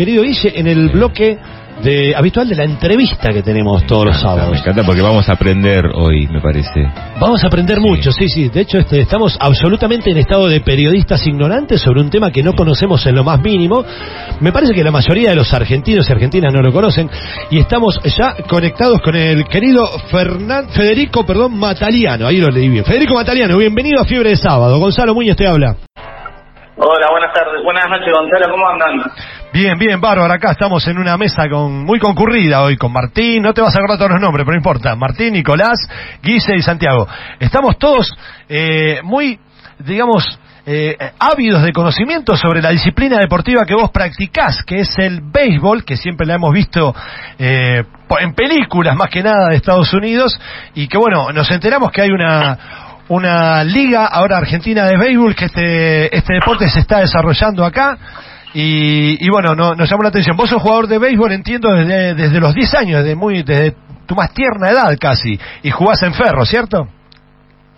querido Guille, en el bloque de, habitual de la entrevista que tenemos todos los Me sábados. encanta porque vamos a aprender hoy, me parece. Vamos a aprender mucho, sí, sí. De hecho, este, estamos absolutamente en estado de periodistas ignorantes sobre un tema que no conocemos en lo más mínimo. Me parece que la mayoría de los argentinos y argentinas no lo conocen. Y estamos ya conectados con el querido Fernan, Federico perdón, Mataliano. Ahí lo leí bien. Federico Mataliano, bienvenido a Fiebre de Sábado. Gonzalo Muñoz te habla. Hola, buenas tardes. Buenas noches, Gonzalo. ¿Cómo andan? Bien, bien, bárbaro. Acá estamos en una mesa con muy concurrida hoy con Martín. No te vas a acordar todos los nombres, pero no importa. Martín, Nicolás, Guise y Santiago. Estamos todos eh, muy, digamos, eh, ávidos de conocimiento sobre la disciplina deportiva que vos practicás, que es el béisbol, que siempre la hemos visto eh, en películas más que nada de Estados Unidos, y que bueno, nos enteramos que hay una una liga ahora argentina de béisbol que este este deporte se está desarrollando acá y, y bueno no, nos llamó la atención vos sos jugador de béisbol entiendo desde, desde los 10 años desde muy desde tu más tierna edad casi y jugás en Ferro cierto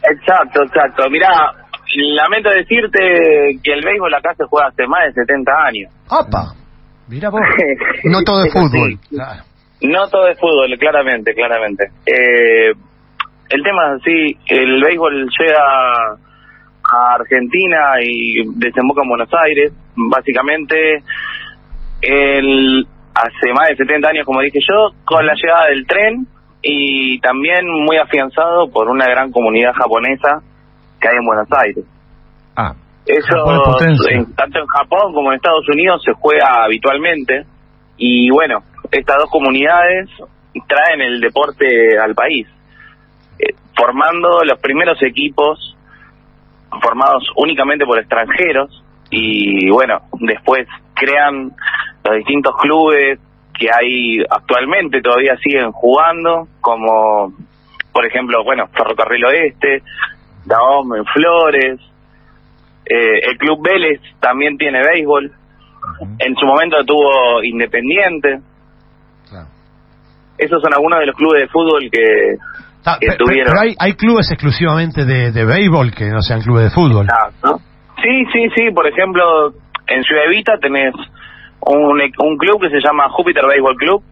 Exacto, exacto. Mirá, lamento decirte que el béisbol acá se juega hace más de 70 años. opa mira vos No todo es fútbol. Claro. No todo es fútbol, claramente, claramente. Eh, el tema es así, el béisbol llega a Argentina y desemboca en Buenos Aires. Básicamente, el, hace más de 70 años, como dije yo, con la llegada del tren y también muy afianzado por una gran comunidad japonesa que hay en Buenos Aires. Ah, Eso, en- tanto en Japón como en Estados Unidos se juega habitualmente. Y bueno, estas dos comunidades traen el deporte al país, formando los primeros equipos formados únicamente por extranjeros. Y bueno, después crean los distintos clubes que hay actualmente todavía siguen jugando, como por ejemplo, bueno, Ferrocarril Oeste, Daom en Flores, eh, el Club Vélez también tiene béisbol. En su momento tuvo Independiente. Claro. Esos son algunos de los clubes de fútbol que, Ta- que pe- pe- tuvieron. pero hay, hay clubes exclusivamente de, de béisbol que no sean clubes de fútbol. Sí, sí, sí. Por ejemplo, en Ciudad Evita tenés un, e- un club que se llama Júpiter Béisbol Club,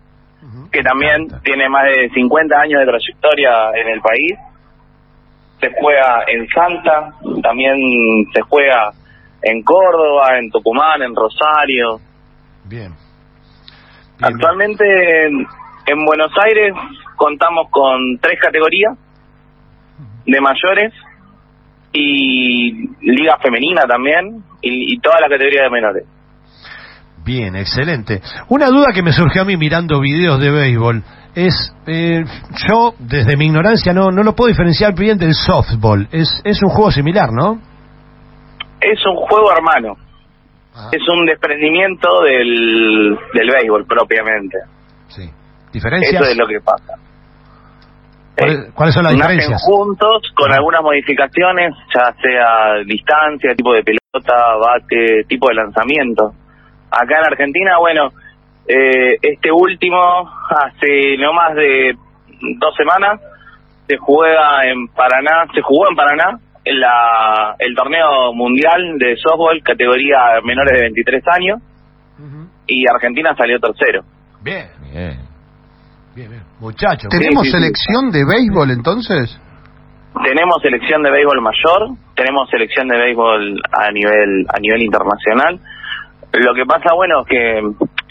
que también tiene más de 50 años de trayectoria en el país. Se juega en Salta, también se juega en Córdoba, en Tucumán, en Rosario. bien, bien, Actualmente en, en Buenos Aires contamos con tres categorías de mayores y liga femenina también y, y toda la categoría de menores. Bien, excelente. Una duda que me surgió a mí mirando videos de béisbol es, eh, yo desde mi ignorancia no, no lo puedo diferenciar bien del softball. Es, es un juego similar, ¿no? Es un juego hermano, es un desprendimiento del, del béisbol propiamente. Sí. ¿Diferencias? Eso es lo que pasa. ¿Cuáles, Eh, cuáles son las nacen diferencias? juntos con algunas modificaciones, ya sea distancia, tipo de pelota, bate, tipo de lanzamiento. Acá en Argentina, bueno, eh, este último, hace no más de dos semanas, se juega en Paraná, se jugó en Paraná en la, el torneo mundial de softball categoría menores de 23 años y Argentina salió tercero. Bien, bien. Bien, bien. Muchachos. ¿Tenemos sí, sí. selección de béisbol entonces? Tenemos selección de béisbol mayor, tenemos selección de béisbol a nivel a nivel internacional. Lo que pasa, bueno, es que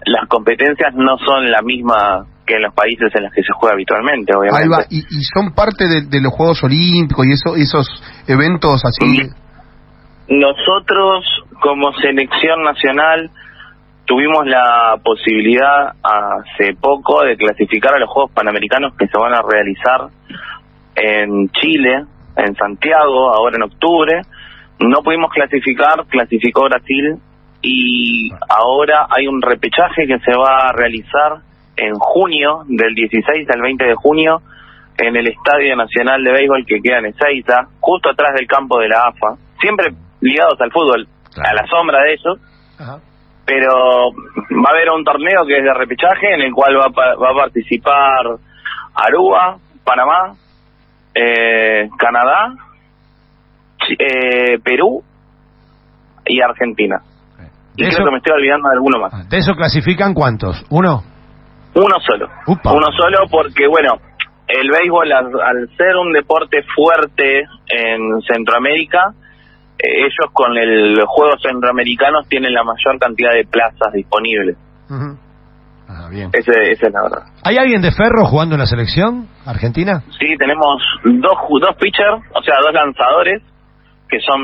las competencias no son la misma que en los países en los que se juega habitualmente, obviamente. Ahí va. Y, y son parte de, de los Juegos Olímpicos y eso, esos eventos así. Nosotros, como selección nacional, tuvimos la posibilidad hace poco de clasificar a los Juegos Panamericanos que se van a realizar en Chile, en Santiago, ahora en octubre. No pudimos clasificar, clasificó Brasil y ahora hay un repechaje que se va a realizar en junio, del 16 al 20 de junio, en el Estadio Nacional de Béisbol que queda en Ezeiza, justo atrás del campo de la AFA. Siempre ligados al fútbol, Claro. a la sombra de ellos, Ajá. Pero va a haber un torneo que es de repechaje en el cual va va a participar Aruba, Panamá, eh, Canadá, eh, Perú y Argentina. y Eso- creo que me estoy olvidando de alguno más. ¿De eso clasifican cuántos? ¿Uno? Uno solo. Upa. Uno solo porque, bueno, el béisbol al, al ser un deporte fuerte en Centroamérica, ellos con el los Juegos Centroamericanos tienen la mayor cantidad de plazas disponibles. Ah, bien. Ese, esa es la verdad. ¿Hay alguien de Ferro jugando en la selección argentina? Sí, tenemos dos, ju- dos pitchers, o sea, dos lanzadores que son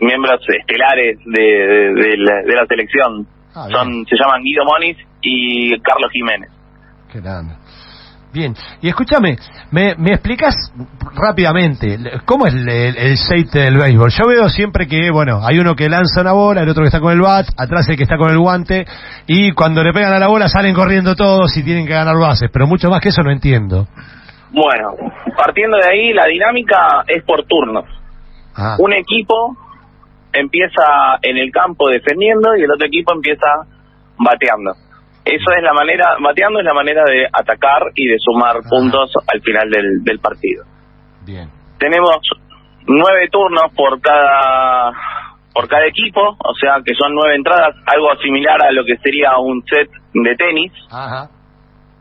miembros estelares de, de, de la, de la selección. Ah, son Se llaman Guido Moniz y Carlos Jiménez. Qué grande. Bien, y escúchame, ¿me, me explicas rápidamente cómo es el, el, el aceite del béisbol? Yo veo siempre que, bueno, hay uno que lanza una bola, el otro que está con el bat, atrás el que está con el guante, y cuando le pegan a la bola salen corriendo todos y tienen que ganar bases, pero mucho más que eso no entiendo. Bueno, partiendo de ahí, la dinámica es por turnos. Ah, Un equipo empieza en el campo defendiendo y el otro equipo empieza bateando. Eso es la manera, bateando es la manera de atacar y de sumar puntos al final del, del partido. bien. Tenemos nueve turnos por cada por cada equipo, o sea que son nueve entradas, algo similar a lo que sería un set de tenis, Ajá.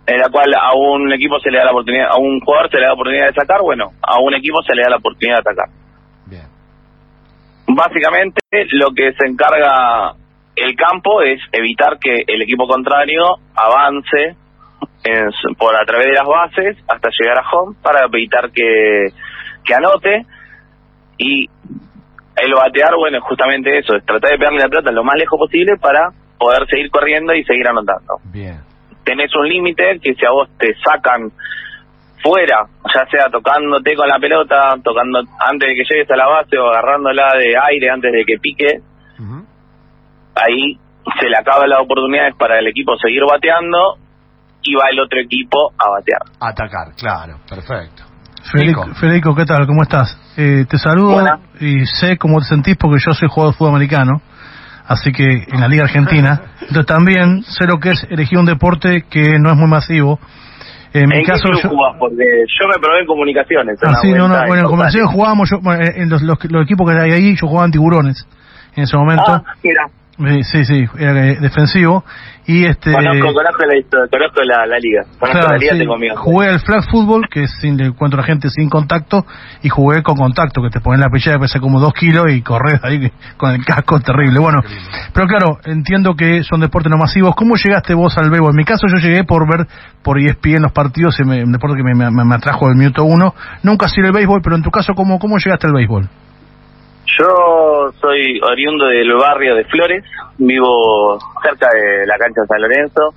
en la cual a un equipo se le da la oportunidad, a un jugador se le da la oportunidad de sacar, bueno, a un equipo se le da la oportunidad de atacar. Bien. Básicamente lo que se encarga el campo es evitar que el equipo contrario avance en por a través de las bases hasta llegar a home para evitar que, que anote y el batear, bueno, es justamente eso, es tratar de pegarle la pelota lo más lejos posible para poder seguir corriendo y seguir anotando. Bien. Tenés un límite que si a vos te sacan fuera, ya sea tocándote con la pelota, tocando antes de que llegues a la base o agarrándola de aire antes de que pique. Ahí se le acaba las oportunidades para el equipo seguir bateando y va el otro equipo a batear. Atacar, claro, perfecto. Federico. Federico, ¿qué tal? ¿Cómo estás? Eh, te saludo Buena. y sé cómo te sentís porque yo soy jugador de fútbol americano, así que en la Liga Argentina. Entonces también sé lo que es elegir un deporte que no es muy masivo. En mi ¿En caso, qué club yo, jugás? Porque yo me probé en comunicaciones. Ah, sí, no, no, bueno, en Rica. jugábamos, yo, bueno, en los, los, los equipos que hay ahí, yo jugaba en tiburones en ese momento. Ah, mira, Eh, Sí, sí, era defensivo. Y este. conozco, conozco, la, conozco la, la liga. Conozco Claro, la liga, sí. tengo miedo. Jugué al flag football, que es sin, le cuento a gente sin contacto, y jugué con contacto, que te ponen la pechera que pesa como dos kilos y corres ahí con el casco terrible. Bueno, pero claro, entiendo que son deportes no masivos. ¿Cómo llegaste vos al béisbol? En mi caso yo llegué por ver por ESPN los partidos, un deporte que me, me, me atrajo del minuto uno. Nunca sido el béisbol, pero en tu caso, ¿cómo, cómo llegaste al béisbol? Yo soy oriundo del barrio de Flores, vivo cerca de la cancha de San Lorenzo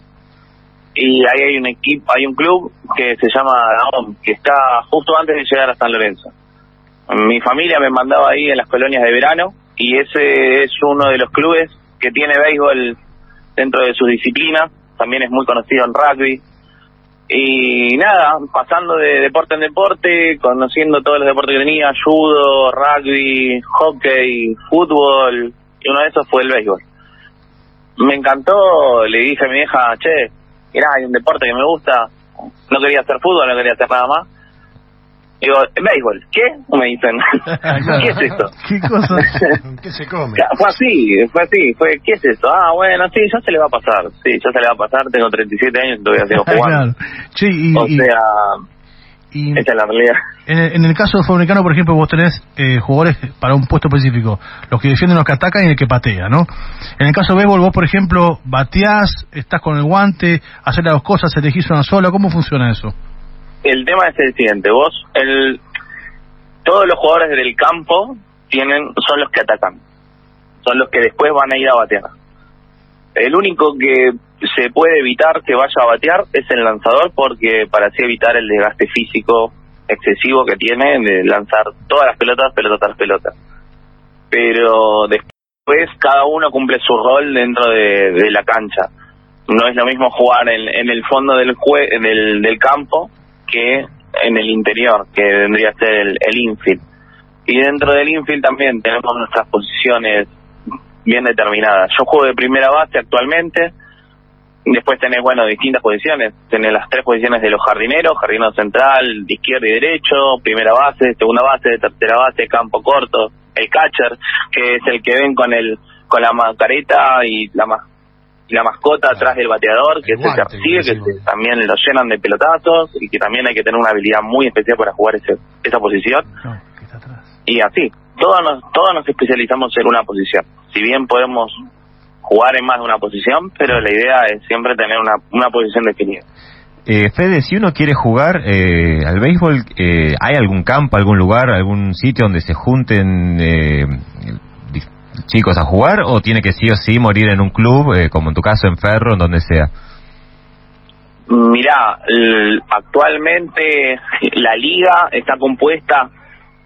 y ahí hay un equipo, hay un club que se llama Naom, que está justo antes de llegar a San Lorenzo. Mi familia me mandaba ahí en las colonias de verano y ese es uno de los clubes que tiene béisbol dentro de su disciplina, también es muy conocido en rugby. Y nada, pasando de deporte en deporte, conociendo todos los deportes que tenía, judo, rugby, hockey, fútbol, y uno de esos fue el béisbol. Me encantó, le dije a mi vieja, che, mirá, hay un deporte que me gusta, no quería hacer fútbol, no quería hacer nada más. Digo, béisbol, ¿qué? Me dicen, ¿qué es esto? ¿Qué cosa? ¿Qué se come? Fue así, fue así, fue, ¿qué es esto? Ah, bueno, sí, ya se le va a pasar, sí, ya se le va a pasar, tengo 37 años y todavía sigo jugando. claro. Che, y, O sea, y- esa es la realidad. En el, en el caso del fútbol americano, por ejemplo, vos tenés eh, jugadores para un puesto específico, los que defienden, los que atacan y el que patea, ¿no? En el caso de béisbol, vos, por ejemplo, bateás, estás con el guante, hacer las dos cosas, elegís una sola, ¿cómo funciona eso? El tema es el siguiente, vos, el, todos los jugadores del campo tienen, son los que atacan, son los que después van a ir a batear. El único que se puede evitar que vaya a batear es el lanzador porque para así evitar el desgaste físico excesivo que tiene de lanzar todas las pelotas, pelota tras pelota. Pero después cada uno cumple su rol dentro de, la cancha. No es lo mismo jugar en, en el fondo del, jue del, del campo que en el interior, que vendría a ser el, el infield. Y dentro del infield también tenemos nuestras posiciones bien determinadas. Yo juego de primera base actualmente, después tenés, bueno, distintas posiciones. Tenés las tres posiciones de los jardineros, jardinero central, de izquierda y derecho, primera base, segunda base, tercera base, campo corto, el catcher, que es el que ven con el con la mascareta y la y la mascota atrás del bateador, que El se guante, persigue, que se- también lo llenan de pelotazos y que también hay que tener una habilidad muy especial para jugar ese, esa posición. No, que está atrás. Y así, todos nos, todos nos especializamos en una posición. Si bien podemos jugar en más de una posición, pero la idea es siempre tener una, una posición definida. Eh, Fede, si uno quiere jugar eh, al béisbol, eh, ¿hay algún campo, algún lugar, algún sitio donde se junten eh, chicos a jugar o tiene que sí o sí morir en un club, eh, como en tu caso en Ferro, en donde sea? Mirá, actualmente la liga está compuesta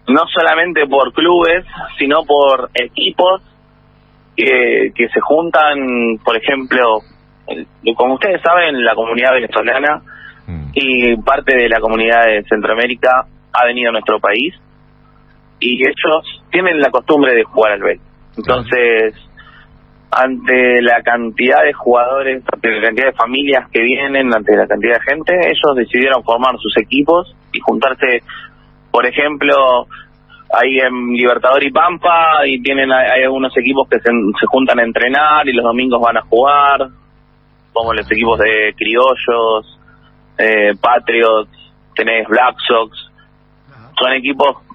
no solamente por clubes, sino por equipos que, que se juntan, por ejemplo, como ustedes saben, la comunidad venezolana Mm. y parte de la comunidad de Centroamérica ha venido a nuestro país y ellos tienen la costumbre de jugar al béisbol. Entonces, ante la cantidad de jugadores, ante la cantidad de familias que vienen, ante la cantidad de gente, ellos decidieron formar sus equipos y juntarse, por ejemplo, ahí en Libertador y Pampa, y tienen hay algunos equipos que se, se juntan a entrenar y los domingos van a jugar, como los equipos de Criollos, eh, Patriots, tenés Black Sox, son equipos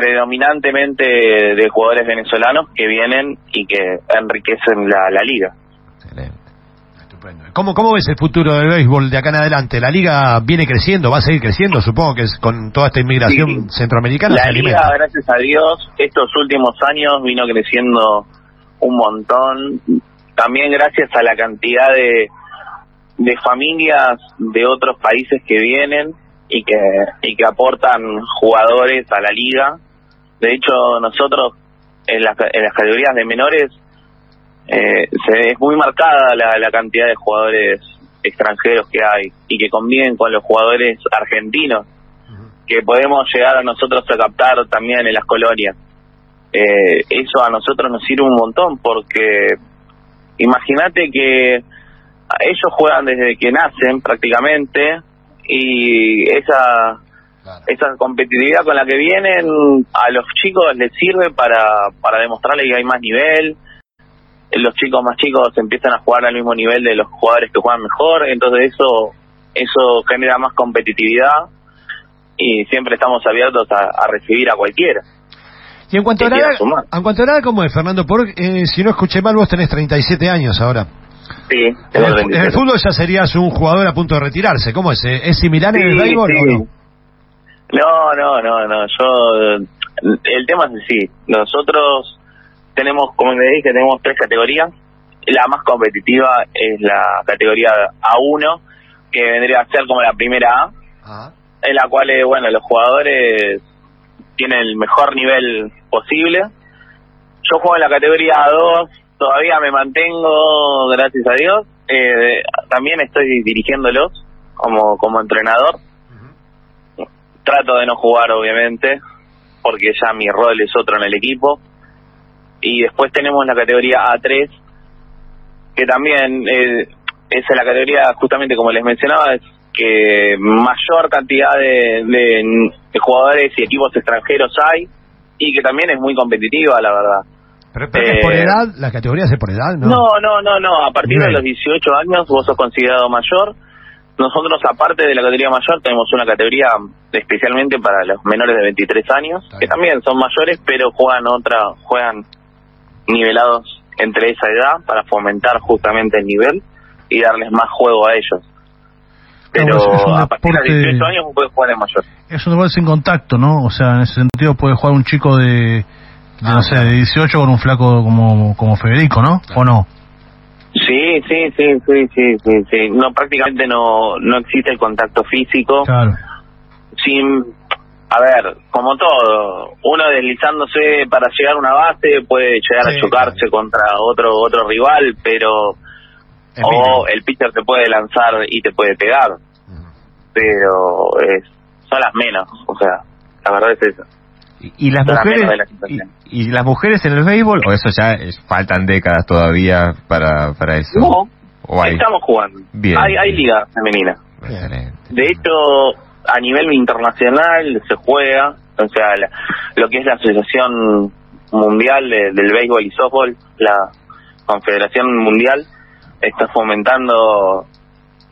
predominantemente de jugadores venezolanos que vienen y que enriquecen la, la liga. Excelente. Estupendo. ¿Cómo, ¿Cómo ves el futuro del béisbol de acá en adelante? ¿La liga viene creciendo? ¿Va a seguir creciendo? Supongo que es con toda esta inmigración Sí. centroamericana La se liga, alimenta. gracias a Dios, estos últimos años vino creciendo un montón. También gracias a la cantidad de, de familias de otros países que vienen y que, y que aportan jugadores a la liga. De hecho, nosotros en, las en las categorías de menores eh, se, es muy marcada la, la cantidad de jugadores extranjeros que hay y que conviven con los jugadores argentinos que podemos llegar a nosotros a captar también en las colonias. Eh, eso a nosotros nos sirve un montón porque imagínate que ellos juegan desde que nacen prácticamente y esa esa competitividad con la que vienen a los chicos les sirve para, para demostrarles que hay más nivel. Los chicos más chicos empiezan a jugar al mismo nivel de los jugadores que juegan mejor, entonces eso eso genera más competitividad y siempre estamos abiertos a, a recibir a cualquiera. Y en cuanto a sumar. en cuanto a la edad, ¿cómo es, Fernando? Por, eh, si no escuché mal, vos tenés 37 años ahora. Sí, En el, 37. en el fútbol ya serías un jugador a punto de retirarse. ¿Cómo es? ¿Es similar en el béisbol sí. o no? No, no, no, no. Yo, el tema es así. Nosotros tenemos, como le dije, tenemos tres categorías. La más competitiva es la categoría A1, que vendría a ser como la primera A, Ah, en la cual, eh, bueno, los jugadores tienen el mejor nivel posible. Yo juego en la categoría A2, todavía me mantengo, gracias a Dios. Eh, también estoy dirigiéndolos como, como entrenador. Trato de no jugar, obviamente, porque ya mi rol es otro en el equipo. Y después tenemos la categoría A3, que también eh, es la categoría, justamente como les mencionaba, es que mayor cantidad de, de- de jugadores y equipos extranjeros hay y que también es muy competitiva, la verdad. Pero, pero es por Eh, edad, las categorías es por edad, ¿no? No, no, no, no. A partir de los 18 años vos sos considerado mayor. Nosotros, aparte de la categoría mayor, tenemos una categoría especialmente para los menores de 23 años, que también son mayores, pero juegan otra, juegan nivelados entre esa edad para fomentar justamente el nivel y darles más juego a ellos. Pero es- a partir de los deporte- 18 años podés jugar en mayor. Es un deporte sin contacto, ¿no? O sea, en ese sentido puede jugar un chico de, de, Ah, no sé, de 18 con un flaco como, como Federico, ¿no? ¿O no? Sí, sí, sí, sí, sí, sí, sí. No, prácticamente no, no existe el contacto físico. Claro. sin a ver como todo uno deslizándose para llegar a una base puede llegar Sí, a chocarse contra otro otro rival pero o el pitcher te puede lanzar y te puede pegar pero es, son las menos o sea la verdad es eso ¿Y, y las mujeres y, las mujeres en el béisbol o eso ya es- faltan décadas todavía para para eso? no ¿O hay? estamos jugando Bien, hay liga femenina Excelente. De hecho, a nivel internacional se juega, o sea, la- lo que es la Asociación Mundial de- del Béisbol y Softball, la, Confederación Mundial está fomentando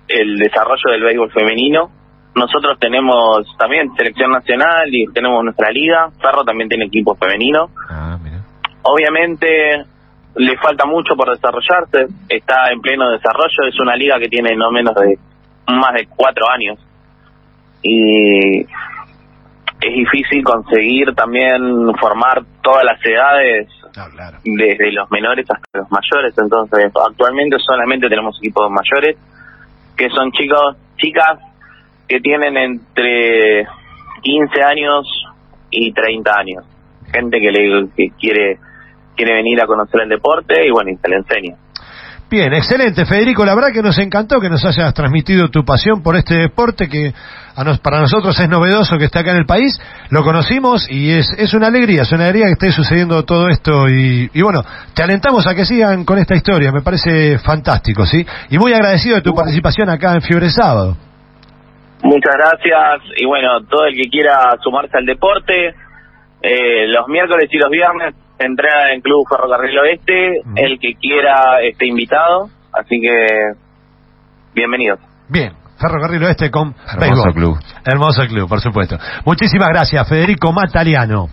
el desarrollo del béisbol femenino. Nosotros tenemos también selección nacional y tenemos nuestra liga. Ferro también tiene equipo femenino. Ah, mira. Obviamente le falta mucho por desarrollarse, está en pleno desarrollo, es una liga que tiene no menos de más de cuatro años y es difícil conseguir también formar todas las edades No, claro. desde los menores hasta los mayores, entonces actualmente solamente tenemos equipos mayores que son chicos, chicas que tienen entre 15 años y 30 años, gente que le que quiere quiere venir a conocer el deporte y bueno, y se le enseña. Bien, excelente, Federico. La verdad que nos encantó que nos hayas transmitido tu pasión por este deporte que a nos- para nosotros es novedoso que está acá en el país. Lo conocimos y es, es una alegría, es una alegría que esté sucediendo todo esto. Y, y bueno, te alentamos a que sigan con esta historia. Me parece fantástico, ¿sí? Y muy agradecido de tu participación acá en Fiebre Sábado. Muchas gracias y bueno, todo el que quiera sumarse al deporte, eh, los miércoles y los viernes se entrena en Club Ferrocarril Oeste, el que quiera esté invitado, así que bienvenidos. Bien, Ferrocarril Oeste con Hermoso béisbol. club. Hermoso club, por supuesto. Muchísimas gracias, Federico Mataliano.